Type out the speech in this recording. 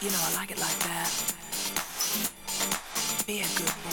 You know I like it like that. Be a good boy.